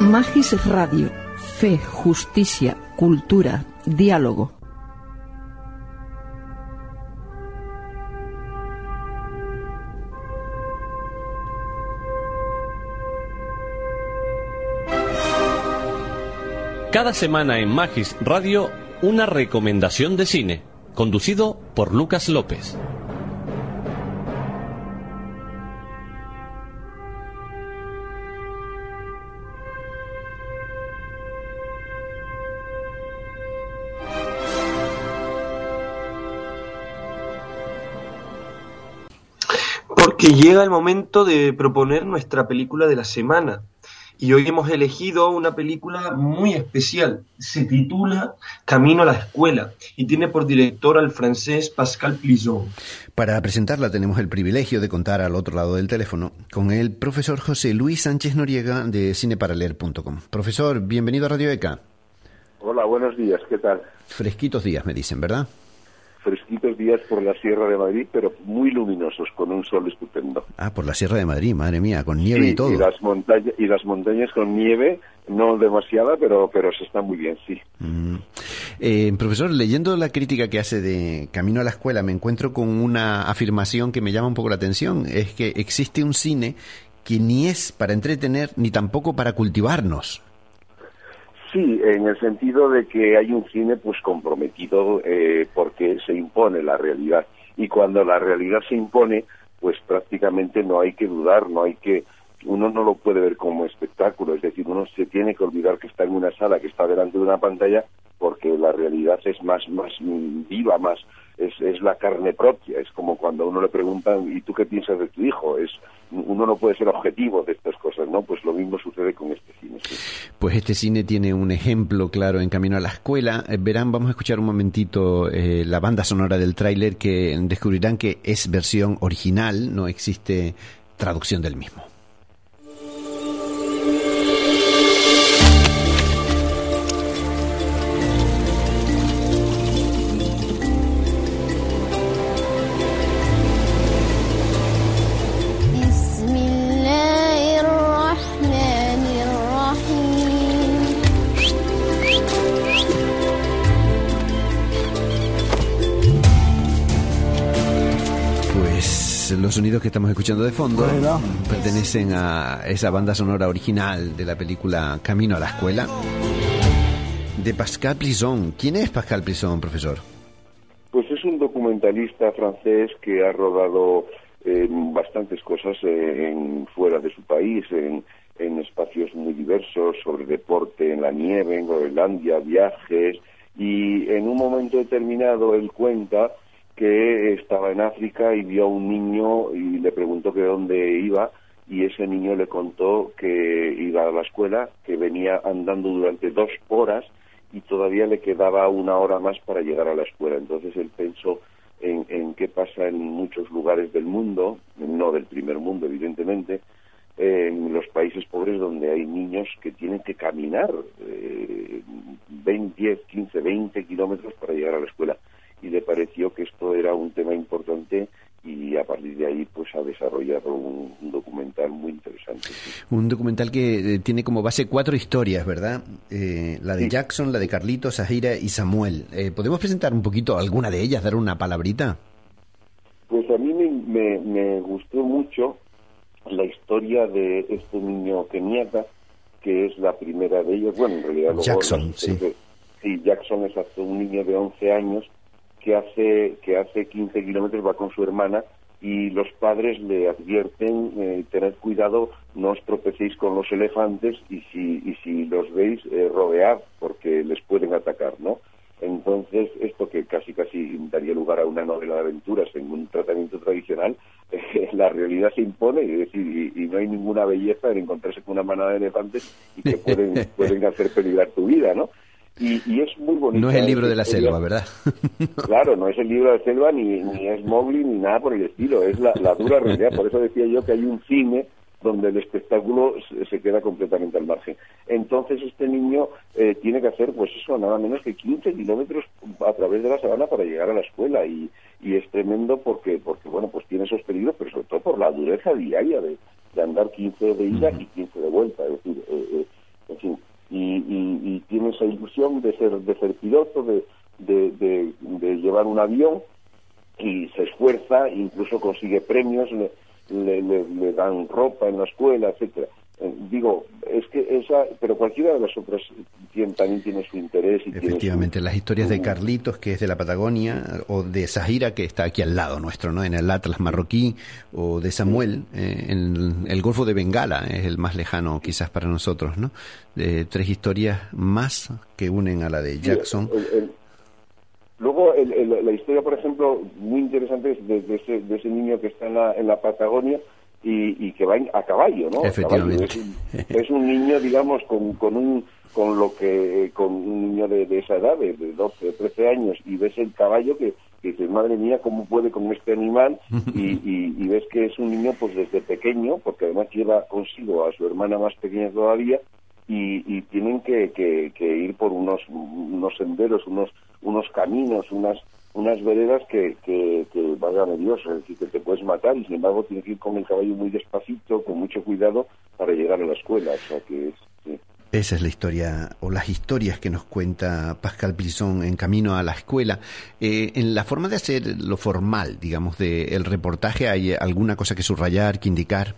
Magis Radio, fe, justicia, cultura, diálogo. Cada semana en Magis Radio, una recomendación de cine, conducido por Lucas López. Porque llega el momento de proponer nuestra película de la semana. Y hoy hemos elegido una película muy especial. Se titula Camino a la escuela y tiene por director al francés Pascal Plison. Para presentarla tenemos el privilegio de contar al otro lado del teléfono con el profesor José Luis Sánchez Noriega de cineparaleler.com. Profesor, bienvenido a Radio ECA. Hola, buenos días, ¿qué tal? Fresquitos días, me dicen, ¿verdad? Fresquitos días por la Sierra de Madrid, pero muy luminosos, con un sol estupendo. Ah, por la Sierra de Madrid, madre mía, con nieve y todo. Y las, montañas, y las montañas con nieve, no demasiada, pero, pero se está muy bien, sí. Mm. Eh, profesor, leyendo la crítica que hace de Camino a la Escuela, me encuentro con una afirmación que me llama un poco la atención. Es que existe un cine que ni es para entretener ni tampoco para cultivarnos. Sí, en el sentido de que hay un cine pues comprometido eh, porque se impone la realidad. Y cuando la realidad se impone pues prácticamente no hay que dudar, no hay que uno no lo puede ver como espectáculo, es decir, uno se tiene que olvidar que está en una sala, que está delante de una pantalla, porque la realidad es más, más viva, más, es, es la carne propia, es como cuando a uno le preguntan, ¿y tú qué piensas de tu hijo? Es, uno no puede ser objetivo de estas cosas, ¿no? Pues lo mismo sucede con este cine. Pues este cine tiene un ejemplo claro en Camino a la Escuela. Eh, verán, vamos a escuchar un momentito eh, la banda sonora del tráiler que descubrirán que es versión original, no existe traducción del mismo. Los sonidos que estamos escuchando de fondo pertenecen a esa banda sonora original de la película Camino a la Escuela de Pascal Plisson. ¿Quién es Pascal Plisson, profesor? Pues es un documentalista francés que ha rodado eh, bastantes cosas eh, en, fuera de su país, en, en espacios muy diversos, sobre deporte en la nieve, en Groenlandia, viajes, y en un momento determinado él cuenta que estaba en África y vio a un niño y le preguntó que dónde iba y ese niño le contó que iba a la escuela, que venía andando durante dos horas y todavía le quedaba una hora más para llegar a la escuela. Entonces él pensó en, qué pasa en muchos lugares del mundo, no del primer mundo evidentemente, en los países pobres donde hay niños que tienen que caminar eh, 20, 10, 15, 20 kilómetros para llegar a la escuela y le pareció que esto era un tema importante y a partir de ahí pues ha desarrollado un, documental muy interesante. Un documental que eh, tiene como base cuatro historias, ¿verdad? Eh, la de Jackson, la de Carlito, Sahira y Samuel. Eh, ¿Podemos presentar un poquito alguna de ellas, dar una palabrita? Pues a mí me, me, gustó mucho la historia de este niño keniata, que es la primera de ellos. Bueno, en realidad... Jackson, sí. sí, Jackson es un niño de 11 años que hace, que hace 15 kilómetros va con su hermana y los padres le advierten, eh, tened cuidado, no os tropecéis con los elefantes y si, y si los veis, eh, rodead porque les pueden atacar, ¿no? Entonces, esto que casi casi daría lugar a una novela de aventuras en un tratamiento tradicional, la realidad se impone y, decir, y, no hay ninguna belleza en encontrarse con una manada de elefantes y que pueden, pueden hacer peligrar tu vida, ¿no? Y, es muy bonito. No es el libro de la selva, ¿verdad? claro, no es el libro de la selva, ni, ni es Mowgli, ni nada por el estilo. Es la, dura realidad. Por eso decía yo que hay un cine donde el espectáculo se queda completamente al margen. Entonces este niño eh, tiene que hacer, pues eso, nada menos que 15 kilómetros a través de la sabana para llegar a la escuela y, y es tremendo porque, porque, bueno, pues tiene esos peligros, pero sobre todo por la dureza diaria de, de andar 15 de ida y 15 de vuelta. Es decir, eh, eh, y, tiene esa ilusión de ser, de ser piloto, de, de, de, llevar un avión y se esfuerza, incluso consigue premios, le, le, le, dan ropa en la escuela, etcétera. Eh, digo, es que esa, pero cualquiera de las otras también tiene su interés. Y Efectivamente, las historias de Carlitos, que es de la Patagonia, o de Zahira, que está aquí al lado nuestro, ¿no? En el Atlas marroquí, o de Samuel, eh, en el Golfo de Bengala, es el más lejano quizás para nosotros, ¿no? De tres historias más que unen a la de Jackson. luego, la historia, por ejemplo, muy interesante es de, ese, de ese niño que está en la, en la Patagonia, y, que va a caballo, ¿no? Efectivamente. Es, un, niño, digamos, con, con un con lo que con un niño de, esa edad, de, 12 o 13 años, y ves el caballo que, que dices, madre mía, ¿cómo puede con este animal? Y, y, ves que es un niño pues desde pequeño, porque además lleva consigo a su hermana más pequeña todavía, y, y tienen que, que, que, ir por unos, unos senderos, unos, unos caminos, unas unas veredas que, que, que valgan Dios, es decir, que te puedes matar y sin embargo tienes que ir con el caballo muy despacito, con mucho cuidado para llegar a la escuela. O sea que Esa es la historia, o las historias que nos cuenta Pascal Pilson en camino a la escuela. Eh, en la forma de hacer lo formal, digamos, del reportaje, ¿hay alguna cosa que subrayar, que indicar?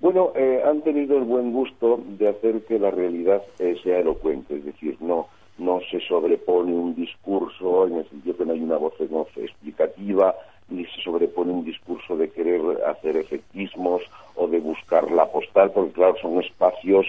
Bueno, eh, han tenido el buen gusto de hacer que la realidad eh, sea elocuente, es decir, no no se sobrepone un discurso en el sentido que hay una voz en explicativa, ni se sobrepone un discurso de querer hacer efectismos o de buscar la postal, porque claro, son espacios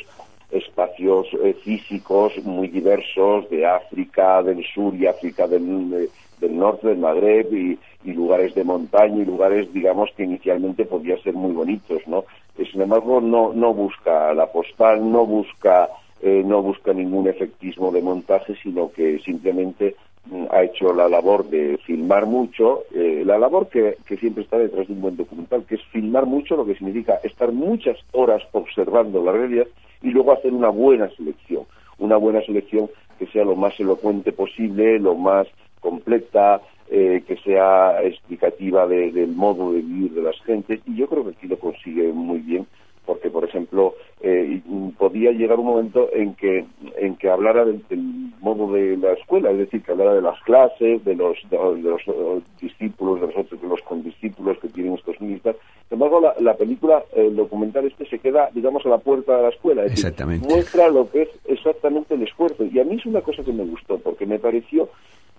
espacios eh, físicos muy diversos de África del sur y África del, del norte, del Magreb y, lugares de montaña y lugares, digamos, que inicialmente podían ser muy bonitos, ¿no? Sin embargo, no, no busca la postal, no busca eh, no busca ningún efectismo de montaje, sino que simplemente ha hecho la labor de filmar mucho, eh, la labor que, siempre está detrás de un buen documental, que es filmar mucho, lo que significa estar muchas horas observando la realidad y luego hacer una buena selección, una buena selección que sea lo más elocuente posible, lo más completa, eh, que sea explicativa del modo de vivir de las gentes, y yo creo que aquí lo consigue muy bien porque por ejemplo eh, podía llegar un momento en que en que hablara del, modo de la escuela es decir que hablara de las clases de los de, los eh, discípulos de los otros de los condiscípulos que tienen estos niños sin embargo la, película el documental este se queda digamos a la puerta de la escuela es decir, muestra lo que es exactamente el esfuerzo y a mí es una cosa que me gustó porque me pareció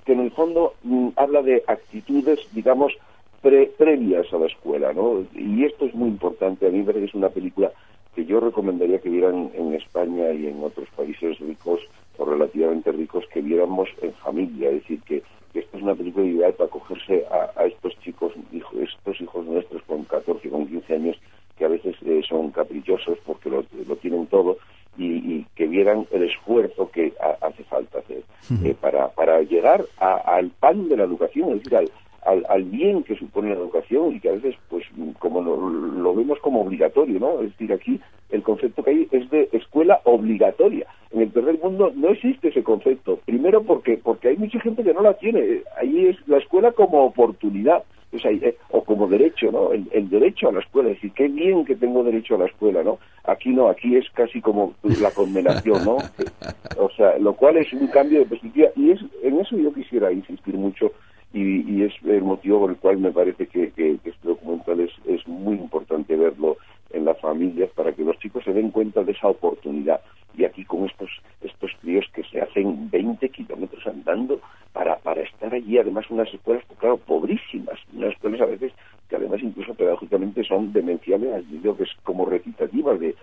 que en el fondo mm, habla de actitudes digamos previas a la escuela, ¿no? Y esto es muy importante. A mí me parece que es una película que yo recomendaría que vieran en España y en otros países ricos o relativamente ricos, que viéramos en familia. Es decir, que, esta es una película ideal para acogerse a, estos chicos, estos hijos nuestros con 14, con 15 años, que a veces eh, son caprichosos porque lo, tienen todo, y, que vieran el esfuerzo que hace falta hacer eh, para, para llegar al pan de la educación, es decir, al, al, bien que supone la educación y que a veces, pues, como lo, vemos como obligatorio, ¿no? Es decir, aquí el concepto que hay es de escuela obligatoria. En el tercer mundo no existe ese concepto. Primero porque porque hay mucha gente que no la tiene. Ahí es la escuela como oportunidad. Eh, o como derecho, ¿no? El, el, derecho a la escuela, es decir, qué bien que tengo derecho a la escuela, ¿no? Aquí no, aquí es casi como la condenación, ¿no? O sea, lo cual es un cambio de perspectiva y es en eso yo quisiera insistir mucho y, es el motivo por el cual me parece que, este documental es, es muy importante verlo en las familias para que los chicos se den cuenta de esa oportunidad. Y aquí con estos estos críos que se hacen 20 kilómetros andando para, para estar allí, además unas escuelas, pues claro, pobrísimas, unas escuelas a veces que además incluso pedagógicamente son demenciales, digo que es como recitativas de,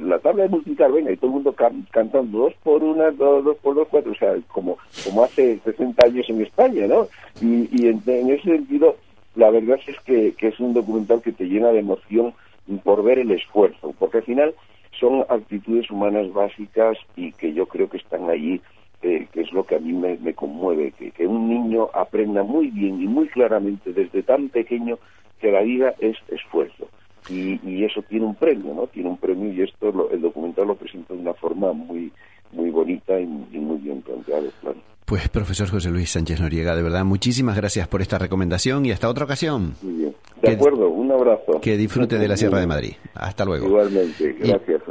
la tabla de y todo el mundo cantando dos por una, dos, por dos, cuatro, o sea, como, como hace 60 años en España, ¿no? Y, y en, ese sentido, la verdad es que, que es un documental que te llena de emoción por ver el esfuerzo, porque al final son actitudes humanas básicas y que yo creo que están allí que es lo que a mí me, conmueve, que, que, un niño aprenda muy bien y muy claramente desde tan pequeño que la vida es esfuerzo. Y, y eso tiene un premio, ¿no? Tiene un premio y esto el documental lo presenta de una forma muy muy bonita y, muy bien planteado, claro. Pues profesor José Luis Sánchez Noriega, de verdad, muchísimas gracias por esta recomendación y hasta otra ocasión. Muy bien. De acuerdo, un abrazo. Que disfrute de la Sierra de Madrid. Hasta luego. Igualmente, gracias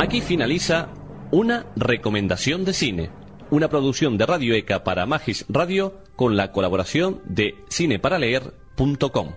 Aquí finaliza una recomendación de cine, una producción de Radio ECA para Magis Radio con la colaboración de cineparaleer.com.